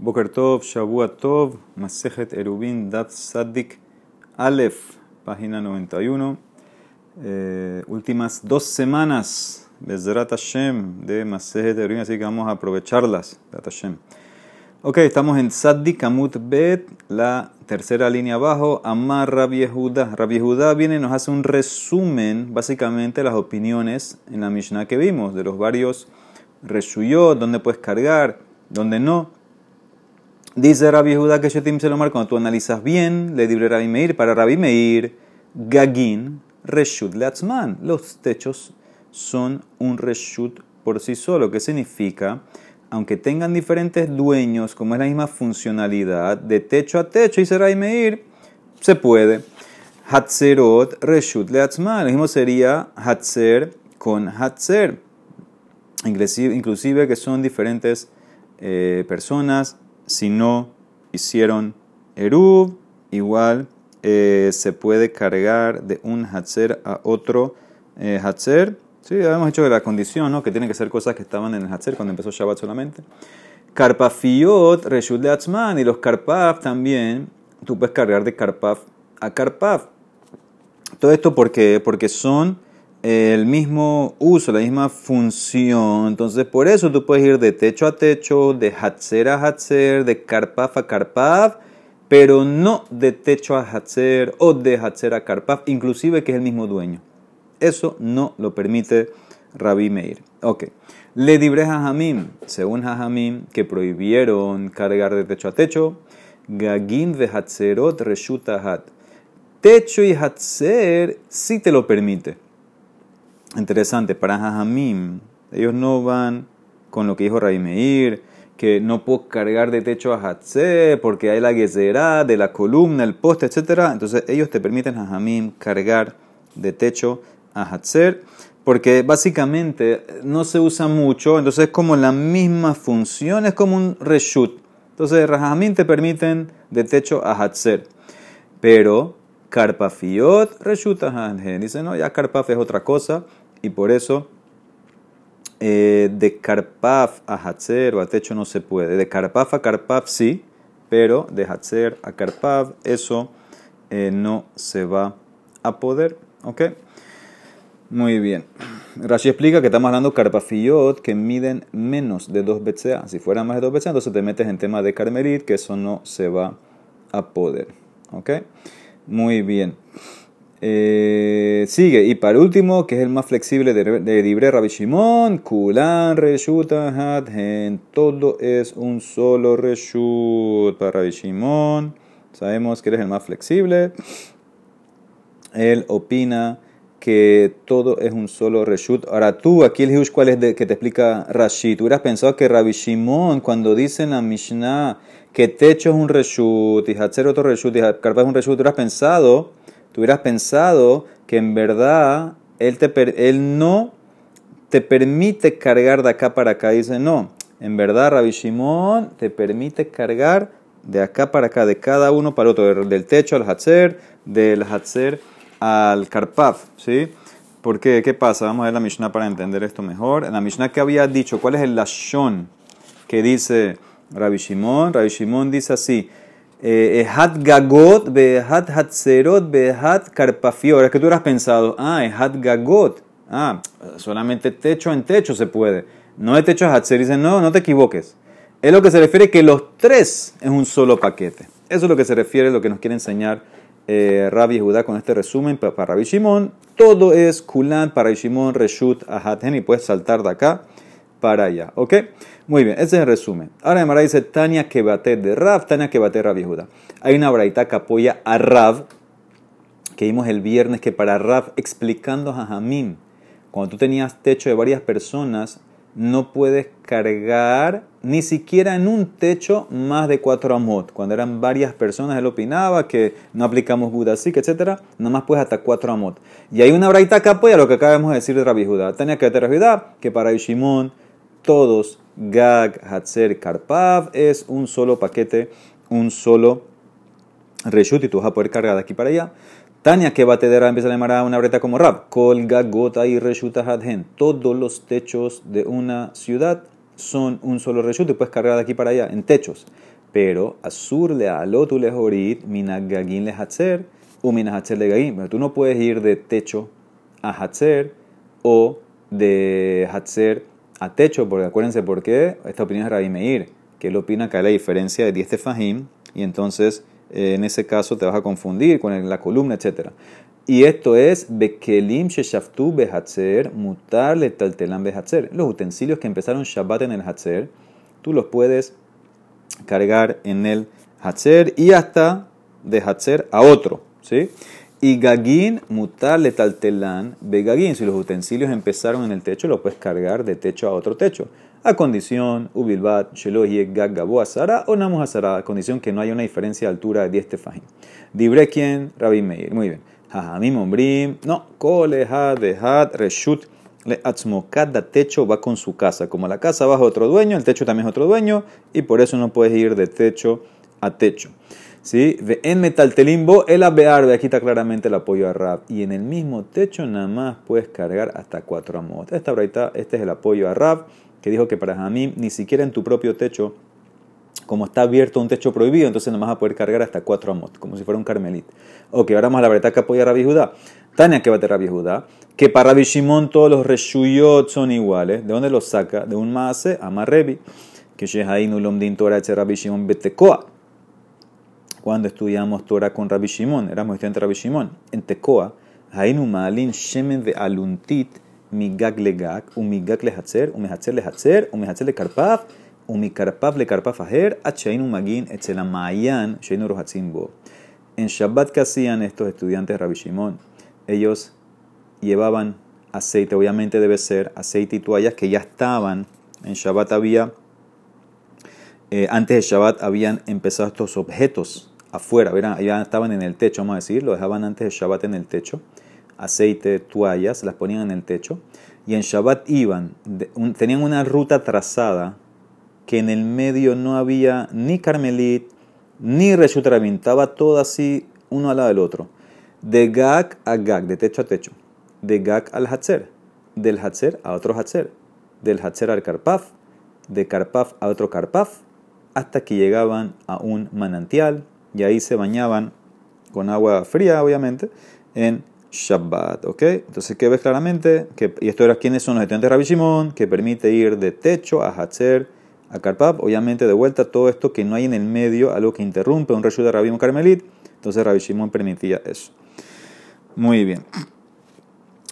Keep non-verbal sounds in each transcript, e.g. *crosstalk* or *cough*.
Boker Tov, Shavua Tov, Masejet Erubin, Dat Sadik, Aleph, página 91. Eh, últimas dos semanas, Bezrat Hashem, de Masejet Erubin, así que vamos a aprovecharlas, Dat Hashem. Ok, estamos en Sadik Amut Bet, la tercera línea abajo, Amar Rabbi Yehuda. Rabbi Yehuda viene y nos hace un resumen, básicamente, las opiniones en la Mishnah que vimos, de los varios Reshuyot, dónde puedes cargar, dónde no. Dice Rabbi Yehuda que Shetim Selomar, cuando tú analizas bien, le dibre Rabbi Meir, para Rabbi Meir, Gagin, Reshut Leatzman. Los techos son un Reshut por sí solo, que significa, aunque tengan diferentes dueños, como es la misma funcionalidad, de techo a techo, dice Rabbi Meir, se puede. Hatzerot, Reshut Leatzman. Lo mismo sería Hatzer con Hatzer. Inclusive, inclusive que son diferentes eh, personas si no hicieron Eruv, igual eh, se puede cargar de un Hatzer a otro eh, Hatzer. Sí, habíamos hecho la condición, ¿no? Que tienen que ser cosas que estaban en el Hatzer cuando empezó Shabbat solamente. Karpafiot, Reshut de Atzman, y los Karpaf también, tú puedes cargar de Karpaf a Karpaf. Todo esto porque, porque son el mismo uso, la misma función. Entonces, por eso tú puedes ir de techo a techo, de Hatzer a Hatzer, de Karpaf a Karpaf, pero no de techo a Hatzer o de Hatzer a Karpaf, inclusive que es el mismo dueño. Eso no lo permite Rabbi Meir. Ok. Le dibre Jajamim, según Jajamim, que prohibieron cargar de techo a techo, Gagin de Hatzerot Reshuta Hat. Techo y Hatzer sí te lo permite. Interesante, para Jajamim, ellos no van con lo que dijo Rabbi Meir, que no puedo cargar de techo a Hatzer porque hay la gezerá de la columna, el poste, etc. Entonces ellos te permiten Jajamim cargar de techo a Hatzer porque básicamente no se usa mucho, entonces es como la misma función, es como un reshut. Entonces, Rajamín te permiten de techo a Hatzer, pero Karpafiot reshut a Dice, no, ya Karpaf es otra cosa, y por eso eh, de Karpaf a Hatzer o a techo no se puede. De Karpaf a Karpaf sí, pero de Hatzer a Karpaf eso eh, no se va a poder. ¿Ok? Muy bien. Rashi explica que estamos hablando de carpafillot que miden menos de 2 BCA. Si fuera más de 2 BCA, entonces te metes en tema de carmelit, que eso no se va a poder. ¿Ok? Muy bien. Eh, sigue. Y para último, que es el más flexible de, de Dibre Rabbi Shimon, Kulan Reshuta Hadhen. Todo es un solo Reshut para Rabbi Shimon. Sabemos que eres el más flexible. Él opina que todo es un solo reshut. Ahora tú, aquí el hiush, ¿cuál es de, que te explica Rashid? Tú hubieras pensado que Rabbi Shimon, cuando dice en la Mishnah que techo es un reshut y Hatzer otro reshut y Karpa es un reshut, tú hubieras pensado, hubieras pensado que en verdad él, te, él no te permite cargar de acá para acá. Dice, no, en verdad Rabbi Shimon te permite cargar de acá para acá, de cada uno para otro, del techo al Hatzer, del Hatzer al Karpaf, ¿sí? ¿Por qué? ¿Qué pasa? Vamos a ver la Mishnah para entender esto mejor. En la Mishnah que había dicho, ¿cuál es el Lashon que dice Rabbi Shimon? Rabbi Shimon dice así, Ehat Gagot, Behat Hatzerot, Behat Karpafior. Es que tú hubieras pensado, ah, Ehat Gagot. Ah, solamente techo en techo se puede. No de techo Hatzer. Dice, no, no te equivoques. Es lo que se refiere que los tres es un solo paquete. Eso es lo que se refiere, lo que nos quiere enseñar eh, Rabbi Judá con este resumen para, para Rabbi Shimon. Todo es Kulan para Shimon, Reshut, Ahaten y puedes saltar de acá para allá. ¿Ok? Muy bien, ese es el resumen. Ahora Mara dice Tania que bate de Rav, Tania que bate Rabbi Judá. Hay una braita que apoya a Rav, que vimos el viernes, que para Rav explicando a Jamim, cuando tú tenías techo de varias personas, no puedes cargar ni siquiera en un techo más de cuatro amot. Cuando eran varias personas, él opinaba que no aplicamos Budasik, etc. Nada más puedes hasta cuatro amot. Y hay una braita que apoya lo que acabamos de decir de Rabbi Judá. Tenía que ver Judá que para Shimon todos, Gag, Hatzer, Karpav, es un solo paquete, un solo reshut y tú vas a poder cargar de aquí para allá. Tania que batedera empieza a llamar a una breta como rap. Colga, gota y reshuta hadhen. Todos los techos de una ciudad son un solo reshut, te puedes cargar de aquí para allá, en techos. Pero Azur le alotu le jorit, minagagin le hatzer, o minahatzer le gagin. Pero tú no puedes ir de techo a hatzer o de hatzer a techo, porque acuérdense por qué, esta opinión es Rabbi Meir, que él opina que hay la diferencia de 10 tefajim, y entonces eh, en ese caso te vas a confundir con la columna, etc. Y esto es Bekelim Sheshaftu Behatzer, Mutar Letaltelam Behatzer. Los utensilios que empezaron Shabbat en el Hatzer, tú los puedes cargar en el Hatzer y hasta de Hatzer a otro. ¿sí? Y Gagin Mutar Letaltelan Begagin. Si los utensilios empezaron en el techo, los puedes cargar de techo a otro techo. A condición, Ubilbat, Shelohi, Gag, Azara o Namus Azara, a condición que no haya una diferencia de altura de 10 tefajim. Dibrekien, Rabbi Meir. Muy bien. Jajamim Ombrim, no, Kolehad, Dehad, Reshut, le cada techo va con su casa. Como la casa va a otro dueño, el techo también es otro dueño, y por eso no puedes ir de techo a techo. ¿Sí? En metal telimbo, el abear, aquí está claramente el apoyo a Rab. Y en el mismo techo nada más puedes cargar hasta cuatro amot. Esta este es el apoyo a Rab que dijo que para Jamim ni siquiera en tu propio techo, como está abierto un techo prohibido, entonces no vas a poder cargar hasta cuatro amot, como si fuera un carmelit. Ok, ahora vamos a la verdad que apoya a Rabbi Judá. Tania que va a Rabbi Judá, que para Rabbi Shimon todos los reshuyot son iguales. ¿De dónde los saca? De un maase, Rebi, que Shehainu Lomdin Torah Rabbi Shimon Betekoa. Cuando estudiamos Torah con Rabbi Shimon, éramos estudiantes de Rabbi Shimon, en Tekoa, Hainu Maalin Shemen de Aluntit, migag legak, umigag lehatzer, umehatzer lehatzer, umehatzer lekarpaf, umikarpaf lekarpaf aher, achainu magin etzelamayan, sheinu rohatzimbo. En Shabbat que hacían estos estudiantes de Rabbi Shimon, ellos llevaban aceite, obviamente debe ser aceite y toallas que ya estaban, en Shabbat había, eh, antes de Shabbat habían empezado estos objetos afuera, ya estaban en el techo, vamos a decir, lo dejaban antes de Shabbat en el techo aceite, toallas, las ponían en el techo. Y en Shabbat iban, tenían una ruta trazada que en el medio no había ni Carmelit, ni Reshut estaba todo así uno al lado del otro. De Gag a Gag, de techo a techo. De Gag al Hatzer. Del Hatzer a otro Hatzer. Del Hatzer al Karpaf. De Karpaf a otro Karpaf. Hasta que llegaban a un manantial y ahí se bañaban con agua fría, obviamente, en Shabbat, ¿ok? Entonces, ¿qué ves claramente? Que, y esto era quiénes son los estudiantes de Rabbi Shimon, que permite ir de techo a Hatzer, a Karpap, obviamente de vuelta todo esto que no hay en el medio, algo que interrumpe un reshu de Rabbi Carmelit, entonces Rabbi Shimon permitía eso. Muy bien.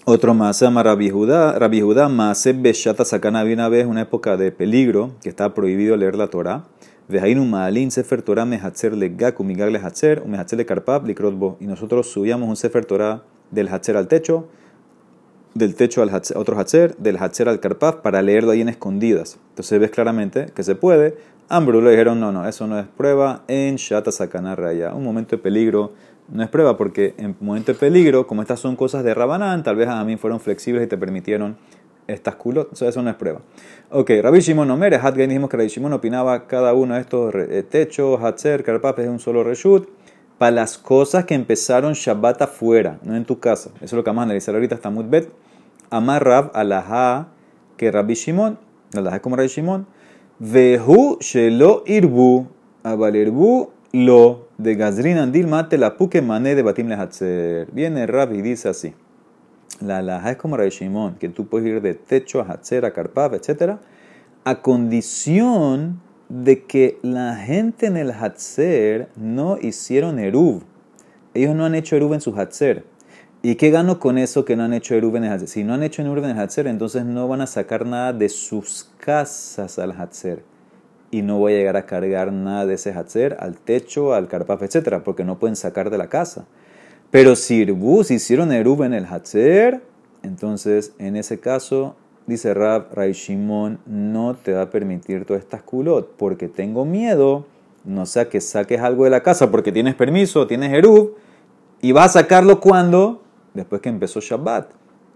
Otro más se llama Rabbi Judá, Rabbi Judá, Maaseb Beshata Sakana, había una vez una época de peligro, que estaba prohibido leer la Torah. Vejainu Maalin Sefer Torah Mehatzer Legak, Umigag Lehatzer, Umehatzer Karpap, Likrotbo. Y nosotros subíamos un Sefer Torah del Hatzer al techo, del techo al otro Hatzer, del Hatzer al Karpaf, para leerlo ahí en escondidas. Entonces ves claramente que se puede. Ambru le dijeron, no, no, eso no es prueba en Shata Sakana Raya. Un momento de peligro no es prueba porque en momento de peligro, como estas son cosas de Rabanán, tal vez a mí fueron flexibles y te permitieron estas culot. Eso, no es prueba. Ok, Rabbi Shimon Omer, Hatgain dijimos que Rabbi Shimon opinaba cada uno de estos eh, techos, Hatzer, Karpaf es un solo reshut para las cosas que empezaron Shabbat afuera, no en tu casa. Eso es lo que vamos a analizar ahorita hasta Mutbet. Amar Rab alajá que Rabbi Shimon, alajá como Rabbi Shimon, vehu shelo irbu, abalerbu lo de Gazrin andil mate la puke mané de batim lehatzer. Viene Rab y dice así. La alajá es como Rabbi Shimon, que tú puedes ir de techo a Hatzer, a Karpav, etc. A condición de que la gente en el Hatzer no hicieron Eruv. Ellos no han hecho Eruv en su Hatzer. ¿Y qué gano con eso que no han hecho Eruv en el Hatzer? Si no han hecho Eruv en el Hatzer, entonces no van a sacar nada de sus casas al Hatzer. Y no voy a llegar a cargar nada de ese Hatzer al techo, al Karpaf, etc. Porque no pueden sacar de la casa. Pero si si hicieron Eruv en el Hatzer, entonces en ese caso dice Rab, Ray Shimon no te va a permitir todas estas culot porque tengo miedo, no sea que saques algo de la casa porque tienes permiso, tienes Erub, y vas a sacarlo cuando, después que empezó Shabbat,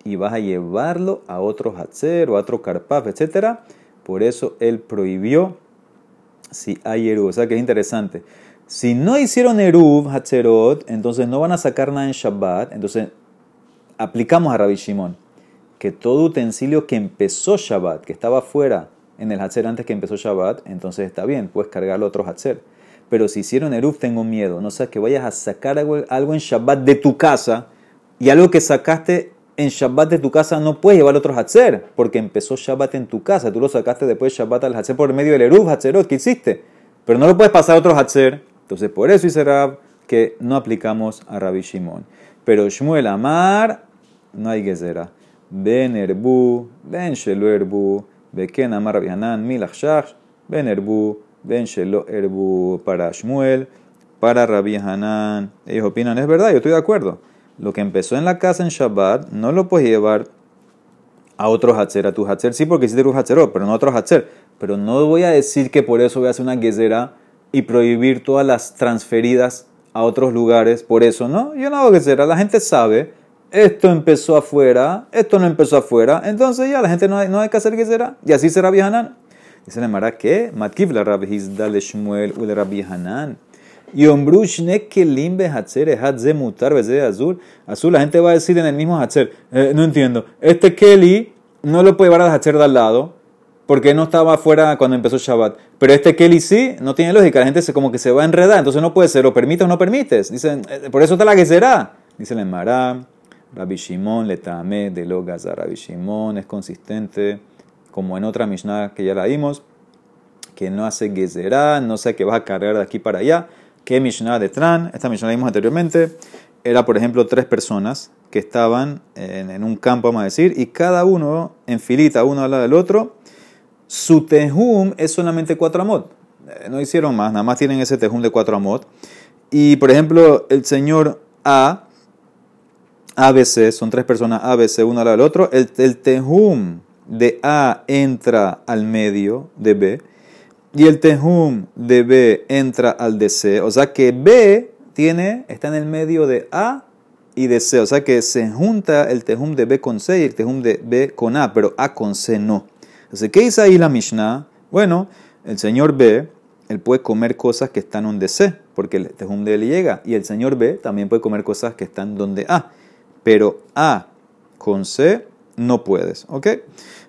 y vas a llevarlo a otro Hatzer o a otro Karpaf, etc. Por eso él prohibió si hay Erub. O sea que es interesante. Si no hicieron Erub, Hatzerot, entonces no van a sacar nada en Shabbat. Entonces aplicamos a Rabbi Shimon que todo utensilio que empezó Shabbat, que estaba fuera en el Hatzer antes que empezó Shabbat, entonces está bien, puedes cargarlo a otro Hatzer. Pero si hicieron Eruv, tengo miedo. No sea que vayas a sacar algo, algo en Shabbat de tu casa y algo que sacaste en Shabbat de tu casa no puedes llevar otro Hatzer, porque empezó Shabbat en tu casa. Tú lo sacaste después de Shabbat al Hatzer por medio del Eruv, Hatzerot que hiciste. Pero no lo puedes pasar a otro Hatzer. Entonces, por eso dice Rab que no aplicamos a Rabbi Shimon. Pero Shmuel Amar, no hay gezera. Ben Erbu, Ben Shelo Erbu, Beken Amar Rabbi Hanan, Milach Ben Erbu, Ben Shelo Erbu para Shmuel, para Rabbi Hanan. Ellos opinan, es verdad, yo estoy de acuerdo. Lo que empezó en la casa en Shabbat, no lo puedes llevar a otro Hatzer, a tu Hatzer, sí, porque hiciste un Hatzerot, pero no a otro Hatzer. Pero no voy a decir que por eso voy a hacer una gezera y prohibir todas las transferidas a otros lugares. Por eso, no, yo no hago gezera. La gente sabe, esto empezó afuera, esto no empezó afuera. Entonces ya la gente no hay, no hay que hacer gezera. Y así será Hanan. Dice la Mara que Matkiv la Rabbi Hizdal Shmuel u Rabbi Hanan. Y ombrushne que limbe hatzer hatze mutar de azul. Azul, la gente va a decir en el mismo hatzer. Eh, no entiendo. Este Kelly no lo puede llevar al hatzer de al lado porque no estaba afuera cuando empezó Shabbat. Pero este Kelly sí, no tiene lógica. La gente se como que se va a enredar. Entonces no puede ser o permites o no permites. Dicen, eh, por eso está la que será. Dice el Mará. Rabbi Shimon le tame de lo Rabbi Shimon es consistente, como en otra Mishnah que ya la vimos, que no hace gezerá, no sé que vas a cargar de aquí para allá que Mishnah de Tran, esta Mishnah la vimos anteriormente, era por ejemplo tres personas que estaban en, un campo, vamos a decir, y cada uno en filita, uno al lado del otro, su tejum es solamente cuatro amot. Eh, no hicieron más, nada más tienen ese tejum de cuatro amot. Y por ejemplo, el señor A, ABC, son tres personas ABC, uno al del otro, el, el tejum de A entra al medio de B y el Tehum de B entra al de C. O sea que B tiene, está en el medio de A y de C. O sea que se junta el Tehum de B con C y el Tehum de B con A, pero A con C no. Entonces, ¿qué dice ahí la Mishnah? Bueno, el señor B, él puede comer cosas que están donde C, porque el Tehum de él llega. Y el señor B también puede comer cosas que están donde A. Pero A con C no puedes. ¿Ok?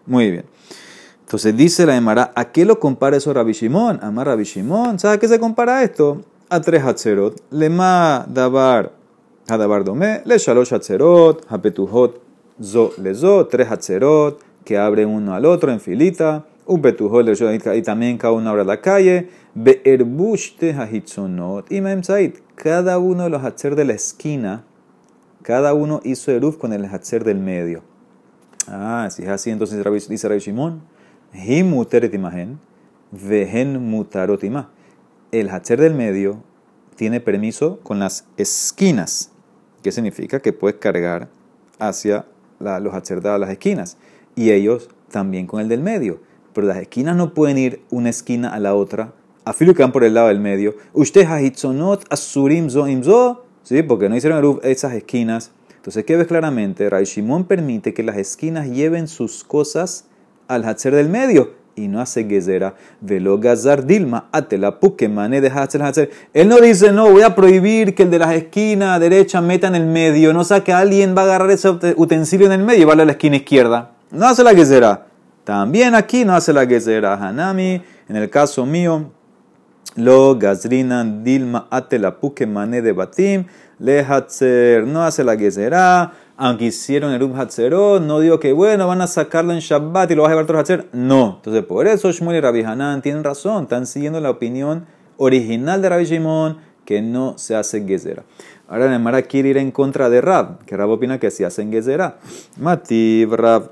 Muy bien. Entonces dice la Emara, ¿a qué lo compara eso Rabbi Shimon? Amar Rabbi Shimon, ¿sabes qué se compara esto? A tres hatzerot. ma dabar, hadabar dome, le shalosh hatzerot, hapetuhot zo le zo, tres hatzerot que abren uno al otro en filita, un petujot y también cada uno abre la calle, be'erbushte hahitzonot, y memzait, cada uno de los hatzer de la esquina, cada uno hizo eruf con el hatzer del medio. Ah, si es así, entonces dice Rabbi Shimon, imagen, vehen mutarotima. El hacher del medio tiene permiso con las esquinas. ¿Qué significa? Que puedes cargar hacia los hacher de las esquinas. Y ellos también con el del medio. Pero las esquinas no pueden ir una esquina a la otra. Afilo que van por el lado del medio. Usted hahitzonot asurim zo imzo. Sí, porque no hicieron esas esquinas. Entonces, ¿qué ves claramente? Ray Shimon permite que las esquinas lleven sus cosas al Hatzer del medio y no hace gezera. Velo gazar dilma, atela mane de Hatzer Hatzer. Él no dice, no, voy a prohibir que el de las esquinas derecha meta en el medio. No sea que alguien va a agarrar ese utensilio en el medio y va a la esquina izquierda. No hace la gezera. También aquí no hace la gezera. Hanami, en el caso mío, lo gazrina dilma atela mane de batim. Le Hatzer no hace la gezera aunque hicieron el Hatzerot, no digo que bueno, van a sacarlo en Shabbat y lo vas a llevar otro Hatzer. No. Entonces, por eso Shmuel y Rabbi Hanan tienen razón, están siguiendo la opinión original de Rabbi Shimon que no se hace Gezerah. Ahora Nemara quiere ir en contra de Rab, que Rab opina que se hacen Gezerah. Mativ, Rab,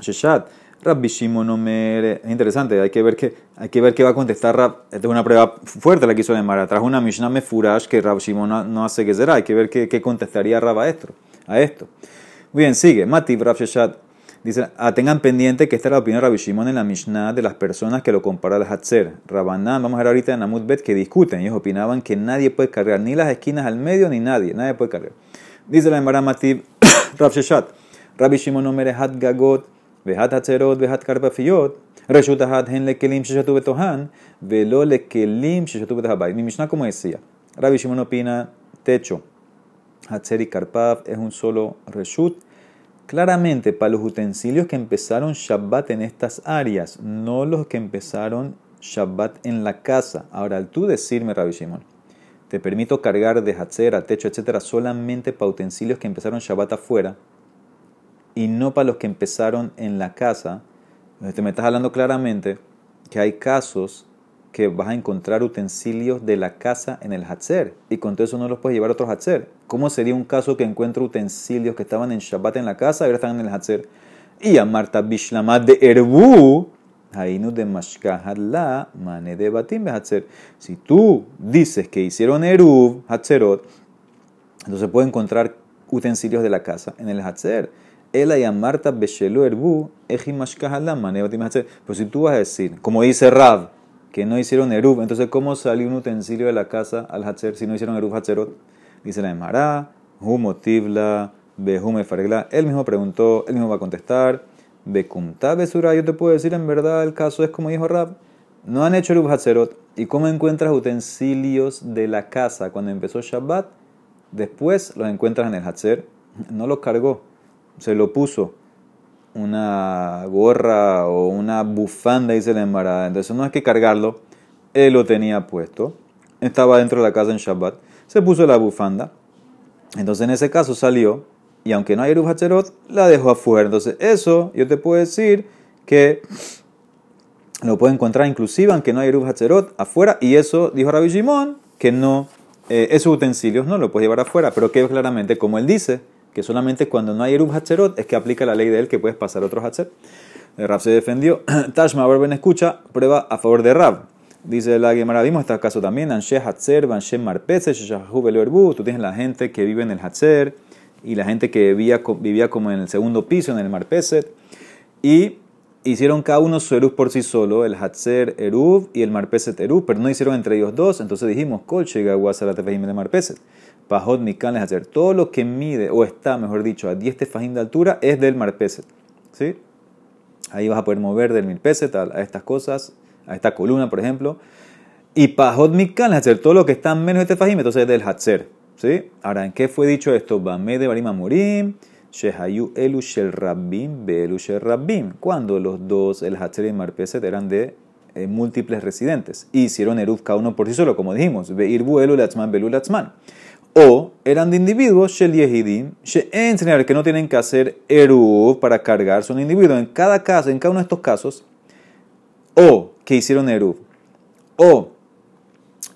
Sheshat. Rabbi Shimon Omer, es interesante, hay que ver qué, hay que ver qué va a contestar Rab. Esta es una prueba fuerte la que hizo Nemara. Trajo una Mishnah Mefurash que Rab Shimon no, hace Gezerah. Hay que ver qué, qué contestaría Rab a esto a esto. bien, sigue. Mativ Rav Sheshat dice, ah, tengan pendiente que esta es la opinión de Rabbi Shimon en la Mishnah de las personas que lo comparan al Hatzer. Rabanán, vamos a ver ahorita en Amud Bet que discuten. Ellos opinaban que nadie puede cargar ni las esquinas al medio ni nadie. Nadie puede cargar. Dice la Emara Mativ *coughs* Rav Sheshat. Rabbi Shimon Omer hat gagot, Vehat Hatzerot, Vehat Karpafiyot, Reshut Ahat Hen Lekelim Sheshatu Betohan, Velo Lekelim Sheshatu Betahabay. Mi Mishnah, como decía, Rabbi Shimon opina techo. Hatzer y Karpaf es un solo Reshut. Claramente, para los utensilios que empezaron Shabbat en estas áreas, no los que empezaron Shabbat en la casa. Ahora, al tú decirme, Rabbi Shimon, te permito cargar de Hatzer a techo, etcétera, solamente para utensilios que empezaron Shabbat afuera y no para los que empezaron en la casa. Te me estás hablando claramente que hay casos que vas a encontrar utensilios de la casa en el Hatzer y con todo eso no los puedes llevar a otro Hatzer. ¿Cómo sería un caso que encuentro utensilios que estaban en Shabbat en la casa y ahora están en el Hatzer? Y a Marta Bishlamat de Erbu, Hainu de la mane de Batim. Si tú dices que hicieron Eruv, Hatzerot, entonces puedes encontrar utensilios de la casa en el Hatzer. Ela y Marta Beshelu Erbu. Pero si tú vas a decir, como dice Rav, que no hicieron Eruv. Entonces, ¿cómo salió un utensilio de la casa al Hatzer si no hicieron Eruv Hatzerot? Dice la Emara, Humotivla, Behume Fargla. Él mismo preguntó, él mismo va a contestar. Bekumta Besura, yo te puedo decir, en verdad, el caso es como dijo Rab. No han hecho Eruv Hatzerot. ¿Y cómo encuentras utensilios de la casa cuando empezó Shabbat? Después los encuentras en el Hatzer. No los cargó, se lo puso una gorra o una bufanda, dice la embarada. Entonces no hay que cargarlo. Él lo tenía puesto. Estaba dentro de la casa en Shabbat. Se puso la bufanda. Entonces en ese caso salió. Y aunque no hay Eruv Hacherot, la dejó afuera. Entonces eso yo te puedo decir que lo puedo encontrar inclusive aunque no hay Eruv Hacherot afuera. Y eso dijo Rabbi Shimon que no, eh, esos utensilios no lo puedes llevar afuera. Pero que claramente como él dice que solamente cuando no hay Eruv Hatzerot es que aplica la ley de él que puedes pasar otro Hatzer. Rab se defendió. *clears throat* Tashma Ben escucha, prueba a favor de Rab. Dice la Gemara, vimos este caso también, Anshe Hatzer, Anshe Marpese. Tú tienes la gente que vive en el Hatzer y la gente que vivía, vivía como en el segundo piso, en el Marpeset. Y hicieron cada uno su Eruv por sí solo, el Hatzer Eruv y el Marpeset Eruv, pero no hicieron entre ellos dos. Entonces dijimos, Kolche Gawasarat de Marpeset. Pajot Mikan hacer. Todo lo que mide, o está, mejor dicho, a 10 tefajín de altura es del marpeset. ¿Sí? Ahí vas a poder mover del mirpeset a, estas cosas, a esta columna, por ejemplo. Y Pajot Mikan hacer. Todo lo que está menos de tefajim, entonces es del Hatzer. ¿Sí? Ahora, ¿en qué fue dicho esto? Bame de Barima Morim. Shehayu Elu Shel Rabbim, Belu Shel Rabbim. Cuando los dos, el Hatzer y el Marpeset, eran de eh, múltiples residentes. hicieron Eruv cada uno por sí solo, como dijimos. Beir Buelu Latzman, Belu Latzman o eran de individuos, Shel Yehidim, que no tienen que hacer Eruv para cargar, son individuos. En cada caso, en cada uno de estos casos, o que hicieron Eruv, o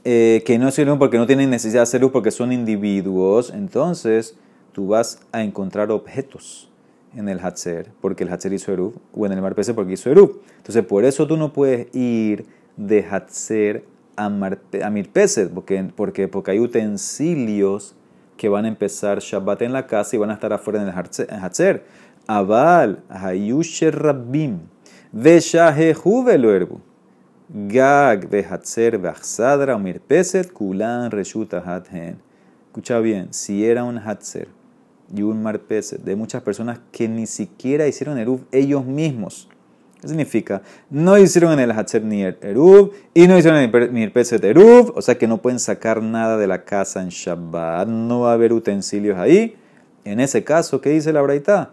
eh, que no hicieron porque no tienen necesidad de hacer Eruv porque son individuos, entonces tú vas a encontrar objetos en el Hatzer, porque el Hatzer hizo Eruv, o en el Marpese porque hizo Eruv. Entonces, por eso tú no puedes ir de Hatzer a, Mirpeset, porque, porque, porque hay utensilios que van a empezar Shabbat en la casa y van a estar afuera en el Hatzer. Abal, Hayusher Rabbim, Veshahehu Veluerbu, Gag, Vehatzer, Vachsadra, Mirpeset, Kulan, Reshuta, Hathen. Escucha bien, si era un Hatzer y un Marpeset de muchas personas que ni siquiera hicieron Eruv ellos mismos, ¿Qué significa? No hicieron en el Hatzer ni Eruv y no hicieron en el Peset Eruv, o sea que no pueden sacar nada de la casa en Shabbat, no va a haber utensilios ahí. En ese caso, ¿qué dice la Braita?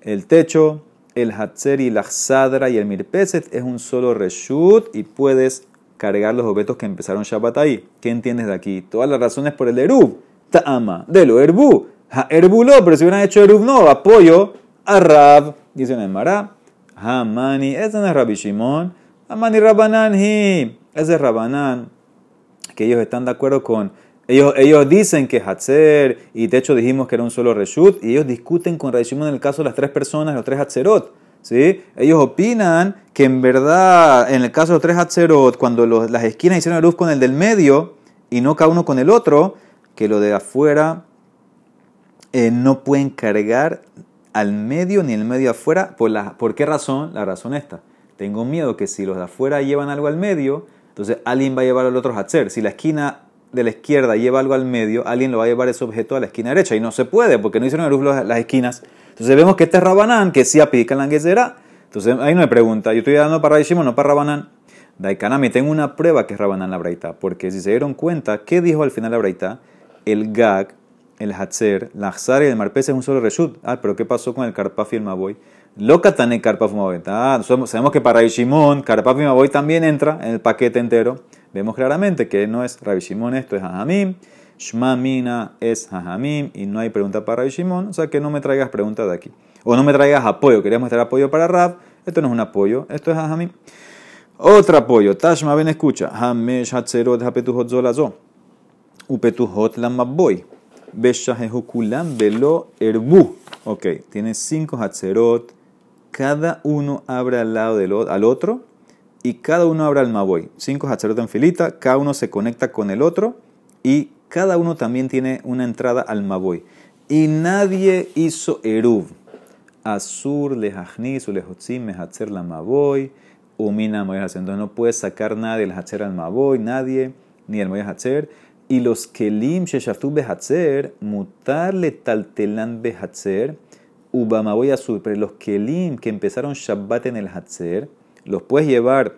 El techo, el Hatzer y la Zadra y el Mirpeset es un solo reshut y puedes cargar los objetos que empezaron Shabbat ahí. ¿Qué entiendes de aquí? Todas las razones por el Eruv. Ta'ama, de lo Erbu. Ha Erbulo, pero si hubieran hecho Eruv no, apoyo a Rab, dice el Mará. Hamani, ese no es Rabbi Shimon. Hamani Rabanan hi. Ese es Rabanan. Que ellos están de acuerdo con. Ellos, ellos dicen que Hatzer, y de hecho dijimos que era un solo Reshut, y ellos discuten con Rabbi Shimon en el caso de las tres personas, los tres Hatzerot. ¿sí? Ellos opinan que en verdad, en el caso de los tres Hatzerot, cuando las esquinas hicieron luz con el del medio y no cada uno con el otro, que lo de afuera eh, no pueden cargar al medio ni el medio afuera. ¿Por, la, ¿Por qué razón? La razón esta. Tengo miedo que si los de afuera llevan algo al medio, entonces alguien va a llevar al otro Hatzer. Si la esquina de la izquierda lleva algo al medio, alguien lo va a llevar ese objeto a la esquina derecha. Y no se puede, porque no hicieron luz las esquinas. Entonces vemos que este es Rabanán, que sí aplica la será. Entonces ahí no me pregunta, yo estoy dando para Rishimo, no para Rabanán. Daikanami, tengo una prueba que es Rabanán la Braita, porque si se dieron cuenta, ¿qué dijo al final la Braita? El gag el Hatzer, la Hazar y el Marpes es un solo reshut. Ah, pero ¿qué pasó con el Karpaf y el Maboy? Lo Katane Karpaf Maboy. Ah, sabemos que para Shimon, Karpaf y Maboy también entra en el paquete entero. Vemos claramente que no es Rabbi Shimon, esto es Hajamim. Shma Mina es Hajamim y no hay pregunta para Rabbi Shimon. O sea que no me traigas preguntas de aquí. O no me traigas apoyo. Queríamos traer apoyo para Rab. Esto no es un apoyo, esto es Hajamim. Otro apoyo. Tashma ven escucha. Hamesh Hatzerot Hapetuhot Zolazo. Upetuhot Lamaboy. Beshahehukulam Velo Erbu. Ok, tiene cinco Hatzerot. Cada uno abre al lado del al otro y cada uno abre al Maboy. Cinco Hatzerot en filita, cada uno se conecta con el otro y cada uno también tiene una entrada al Maboy. Y nadie hizo Eruv. Asur, Lehachnis, Lehotzim, Mehatzer, la Maboy, Umina, Moy Entonces no puedes sacar nada del Hatzer al Maboy, nadie, ni el Moy Hatzer. Y los Kelim, Sheshaftu Behatzer, Mutarle Taltelan Behatzer, Ubamaboy Asur. Pero los Kelim que empezaron Shabbat en el Hatzer, los puedes llevar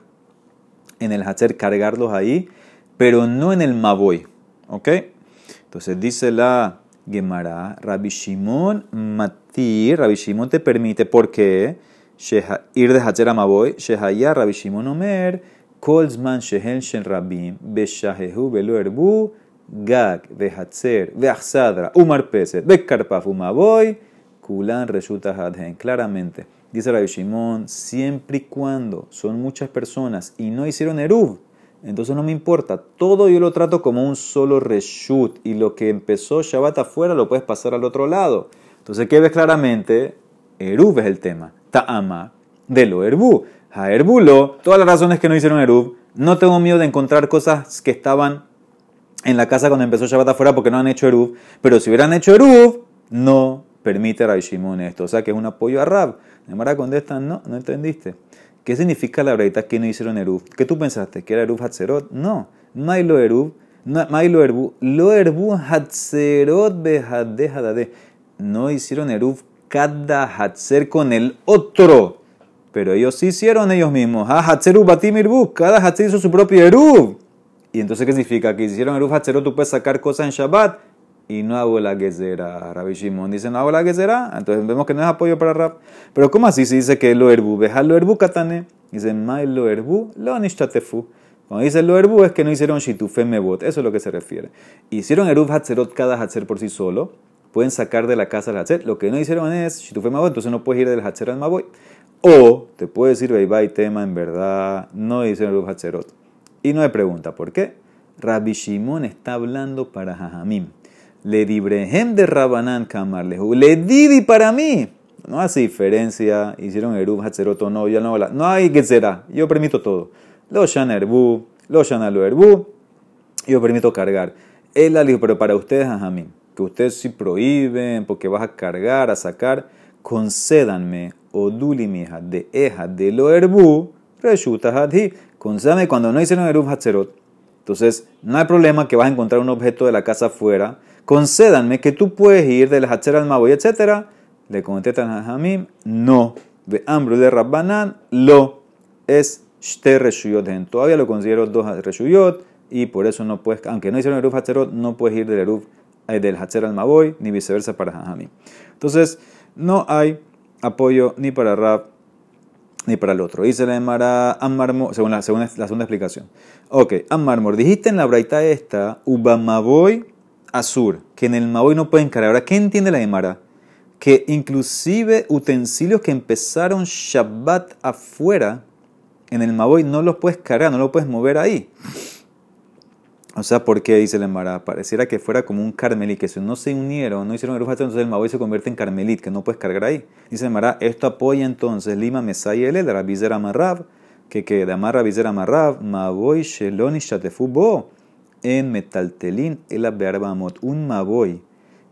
en el Hatzer, cargarlos ahí, pero no en el Maboy. ¿Ok? Entonces dice la Gemara, Rabbi Shimon Matir, Rabbi Shimon te permite, ¿por qué? Ir de Hatzer a Maboy, Shehaya Rabbi Shimon Omer, Kolzman Shehen Shen Rabim, Beshahehu Belo Erbu, Gag, Behatzer, Beachsadra, Umar Peset, Bekarpaf, Umaboy, Kulan Reshuta Hadhen. Claramente. Dice Rabbi Shimon, siempre y cuando son muchas personas y no hicieron Eruv, entonces no me importa. Todo yo lo trato como un solo reshut y lo que empezó Shabbat afuera lo puedes pasar al otro lado. Entonces, ¿qué ves claramente? Eruv es el tema. Ta'ama de lo Erbu. Ha lo. todas las razones que no hicieron Eruv. No tengo miedo de encontrar cosas que estaban en la casa cuando empezó Shabbat afuera porque no han hecho Eruv. Pero si hubieran hecho Eruv, no permite Rabbi Shimon esto. O sea que es un apoyo a Rab. Demara contesta, no, no entendiste. ¿Qué significa la verdad que no hicieron Eruv? ¿Qué tú pensaste? ¿Que era Eruv Hatzerot? No. Mailo Eruv. Mailo Erbu. Lo Erbu Hatzerot Behadehadade. No hicieron Eruv cada Hatzer con el otro. Pero ellos sí hicieron ellos mismos. Ah, Hatzeru Batim Erbu. Cada Hatzer hizo su propio Eruv. ¿Y entonces qué significa? Que hicieron Eruv Hatzerot, tú puedes sacar cosas en Shabbat y no hago la gezera. Rabbi Shimon dice, no hago la gezera. Entonces vemos que no es apoyo para Rab. Pero ¿cómo así se dice que lo erbu? Veja lo erbu katane. Dice, ma lo erbu, lo nishtatefu. Cuando dice lo erbu es que no hicieron shitufe mebot. Eso es lo que se refiere. Hicieron eruv hatzerot cada hatzer por sí solo. Pueden sacar de la casa el hatzer. Lo que no hicieron es shitufe mebot. Entonces no puedes ir del hatzer al maboy. O te puede decir, y tema, en verdad, no hicieron eruv hatzerot. Y no hay pregunta, ¿por qué? Rabbi Shimon está hablando para Jajamim. Le dibrehem de Rabanán Kamarlehu. Le di para mí. No hace diferencia. Hicieron Eruv, Hatzeroto, no, ya no. No hay será Yo permito todo. Lo Shana Erbu, lo Shana lo Erbu. Yo permito cargar. Él la dijo, pero para ustedes, mí que ustedes sí prohíben porque vas a cargar, a sacar, concédanme, oduli mija, de eja, de lo erbu, reshuta hadhi. Concédanme cuando no hicieron eruv hatzerot. Entonces, no hay problema que vas a encontrar un objeto de la casa afuera concédanme que tú puedes ir del Hacher al Maboy, etc. Le contestan a Hamim, no. De Ambru de Rabbanan, lo. Es Shte Reshuyot. Todavía lo considero dos Reshuyot y por eso no puedes, aunque no hicieron Eruf Hacherot, no puedes ir del Eruf eh, del Hacher al Maboy, ni viceversa para Hamim. Entonces, no hay apoyo ni para Rab ni para el otro. Dice la Emara Ammarmor, según la, la segunda explicación. Ok, Ammarmor, dijiste en la braita esta, Ubamaboy Azur, que en el Maboy no pueden cargar. Ahora, ¿qué entiende la Gemara? Que inclusive utensilios que empezaron Shabbat afuera, en el Maboy no los puedes cargar, no los puedes mover ahí. O sea, ¿por qué dice la Gemara? Pareciera que fuera como un carmelit, que si no se unieron, no hicieron el entonces el Maboy se convierte en carmelit, que no puedes cargar ahí. Dice la Gemara, esto apoya entonces Lima Mesai el de Rabizera Marrab, que que de Amar Rabizera Marrab, Maboy Sheloni Shatefu Bo en metaltelín el amot un maboy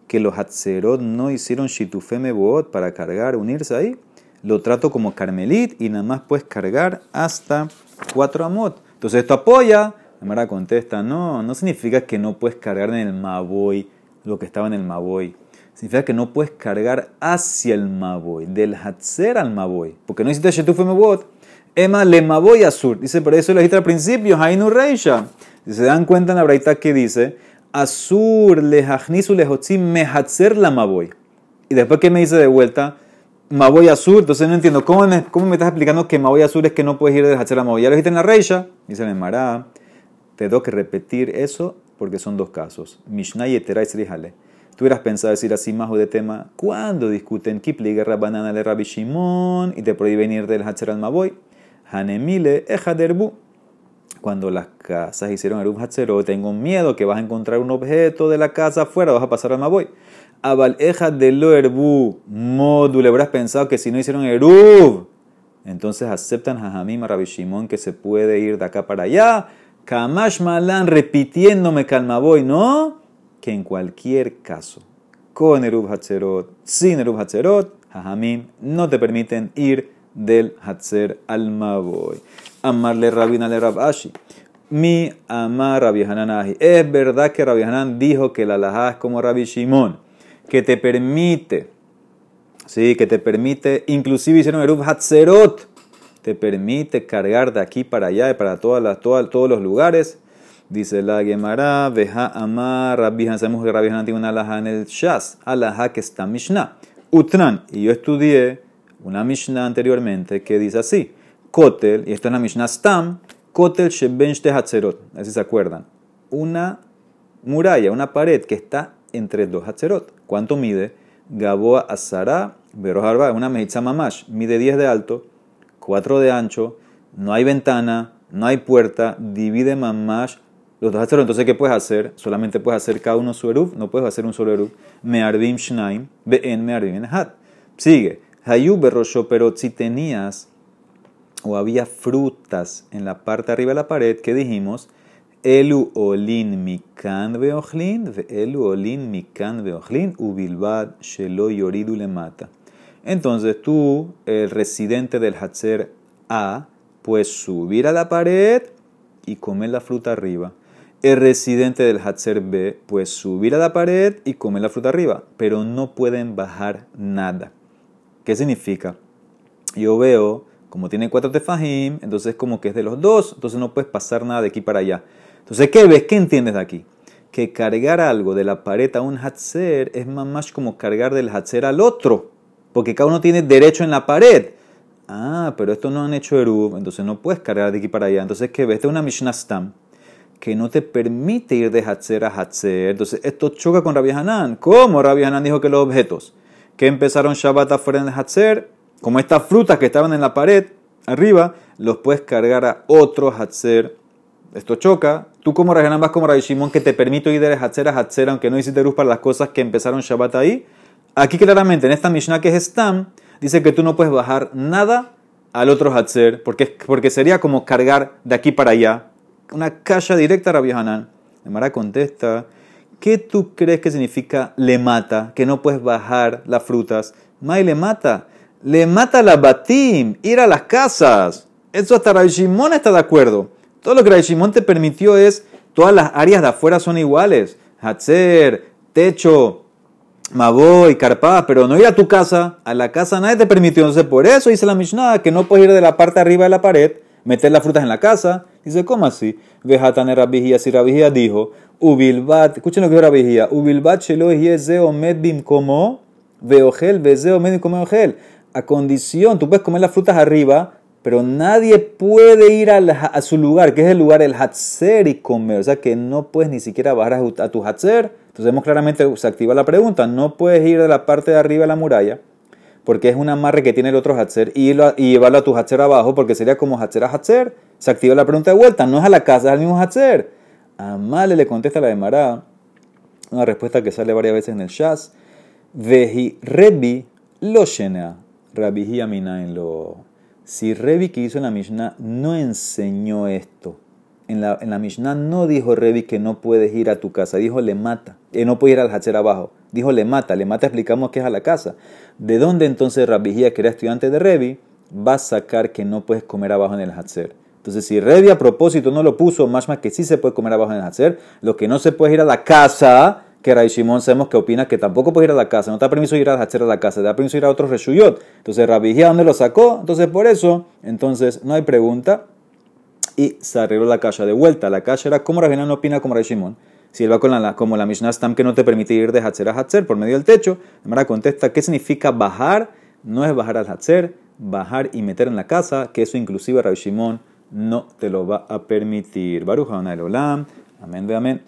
que los hatzerot no hicieron shitufeme boot para cargar, unirse ahí, lo trato como carmelit y nada más puedes cargar hasta cuatro amot. Entonces esto apoya. La Mara contesta, no, no significa que no puedes cargar en el maboy lo que estaba en el maboy. Significa que no puedes cargar hacia el maboy, del hatzer al maboy. Porque no hiciste shitufeme boot. Emma le maboy azur. Dice, pero eso lo dijiste al principio, Hainu Reisha. Si se dan cuenta en la braita que dice, Asur lejachnisu lejotzim mehatzer la maboy. Y después que me dice de vuelta, Maboy Azur, entonces no entiendo, ¿cómo me, cómo me estás explicando que Maboy Azur es que no puedes ir de Hacher a Maboy? Ya lo dijiste en la Reisha, dice el Mará, te tengo que repetir eso porque son dos casos. Mishnah y Eteray Srihale. Tú hubieras pensado decir así más de tema, cuando discuten Kipli, banana de Rabbi Shimon y te prohíben ir del Hacher al Maboy? Hanemile Ejaderbu. Cuando las casas hicieron el Hatzero, tengo miedo que vas a encontrar un objeto de la casa afuera, vas a pasar al Maboy. Abal de lo erbu modu, le habrás pensado que si no hicieron erub, entonces aceptan a Hamim Rabbi Shimon que se puede ir de acá para allá. Kamash Malan repitiéndome calmaboy, ¿no? Que en cualquier caso, con Erub Hatzerot, sin Erub Hatzerot, Hamim no te permiten ir del Hatzer al Maboy. Amarle Rabina le Rabashi. Mi amar Rabbi Hananahi. Es verdad que Rabbi Hanan dijo que la alajá es como Rabbi Shimon que te permite, sí, que te permite, inclusive hicieron Eruv Hatzerot, te permite cargar de aquí para allá y para todas las, todos los lugares. Dice la Gemara, Veja Amar, Rabbi sabemos que Rabbi tiene una alhaja en el Shas, alhaja que está Mishnah. Utran, y yo estudié una Mishnah anteriormente que dice así, Kotel, y esto es la Mishnah Stam, Kotel Sheben Hatzerot, así se acuerdan, una muralla, una pared que está entre dos Hatzerot. ¿Cuánto mide? Gaboa Azara, Verojarba, una mejitza mamash. Mide 10 de alto, 4 de ancho, no hay ventana, no hay puerta, divide mamash los dos Hatzerot. Entonces, ¿qué puedes hacer? Solamente puedes hacer cada uno su eruv, no puedes hacer un solo eruv. Me'arbim shnaim, be'en me'arbim hat. Sigue. Hayu berrosho, pero si tenías o había frutas en la parte arriba de la pared, ¿qué dijimos? Elu olin mikan veochlin, elu olin mikan veochlin, ubilbad shelo yoridu le mata. Entonces tú, el residente del Hatzer A, puedes subir a la pared y comer la fruta arriba. El residente del Hatzer B, puede subir a la pared y comer la fruta arriba, pero no pueden bajar nada. ¿Qué significa? Yo veo, como tiene cuatro tefajim, entonces como que es de los dos, entonces no puedes pasar nada de aquí para allá. Entonces, ¿qué ves? ¿Qué entiendes de aquí? Que cargar algo de la pared a un hatzer es más como cargar del hatzer al otro, porque cada uno tiene derecho en la pared. Ah, pero esto no han hecho Erub, entonces no puedes cargar de aquí para allá. Entonces, ¿qué ves? Esta es una Mishnah Stam que no te permite ir de Hatzer a Hatzer. Entonces, esto choca con Rabbi Hanan. ¿Cómo Rabbi Hanan dijo que los objetos que empezaron Shabbat afuera en Hatzer, como estas frutas que estaban en la pared arriba, los puedes cargar a otro Hatzer esto choca. Tú como Rajanán vas como Rabbi Shimon que te permito ir de Hatzer a Hatzer aunque no hiciste luz para las cosas que empezaron Shabbat ahí. Aquí claramente en esta Mishnah que es Stam dice que tú no puedes bajar nada al otro Hatzer porque, porque sería como cargar de aquí para allá. Una caja directa a Rabbi Hanan. Mara contesta, ¿qué tú crees que significa le mata? Que no puedes bajar las frutas. May le mata. Le mata la batim, ir a las casas. Eso hasta Rabbi Shimon está de acuerdo. Todo lo que Rabbi Shimon te permitió es, todas las áreas de afuera son iguales. Hatzer, techo, Maboy, Carpá, pero no ir a tu casa, a la casa nadie te permitió. Entonces, por eso dice la Mishnah que no puedes ir de la parte arriba de la pared, meter las frutas en la casa. Dice, ¿cómo así? Vejatane Rabijía, si Rabijía dijo, Ubilbat, escuchen lo que dijo Rabijía, Ubilbat shelo zeo medbim como, veogel, vezeo medim como A condición, tú puedes comer las frutas arriba, pero nadie puede ir a, su lugar, que es el lugar del Hatzer y comer. O sea que no puedes ni siquiera bajar a, tu Hatzer. Entonces vemos claramente, se activa la pregunta, no puedes ir de la parte de arriba de la muralla, porque es un amarre que tiene el otro Hatzer, y, llevarlo a tu Hatzer abajo, porque sería como Hatzer a Hatzer. Se activa la pregunta de vuelta, no es a la casa, es al mismo Hatzer. Amale le contesta la de Mará, una respuesta que sale varias veces en el Shas. Veji Rebi lo shenea, Rabi en lo si Revi que hizo en la Mishnah no enseñó esto, en la, en la Mishnah no dijo Revi que no puedes ir a tu casa, dijo le mata, que no puede ir al Hacher abajo, dijo le mata, le mata explicamos que es a la casa. ¿De dónde entonces Rabijía, que era estudiante de Revi, va a sacar que no puedes comer abajo en el Hacher? Entonces, si Revi a propósito no lo puso, más más que sí se puede comer abajo en el Hacher, lo que no se puede ir a la casa, que Ray Shimon sabemos que opina que tampoco puede ir a la casa, no te da permiso ir a hacer a la casa, te da permiso ir a otro reshuyot. Entonces Rabbi ¿dónde lo sacó? Entonces por eso, entonces no hay pregunta y se arregló la calle de vuelta. La calle era como Rabbi no opina como Ray Shimon, Si él va con la, como la Mishnah Stam que no te permite ir de Hatzer a Hatzer por medio del techo, Emara contesta, ¿qué significa bajar? No es bajar al Hatzer, bajar y meter en la casa, que eso inclusive Rabbi Shimon no te lo va a permitir. Baruch Olam. Amén de amén.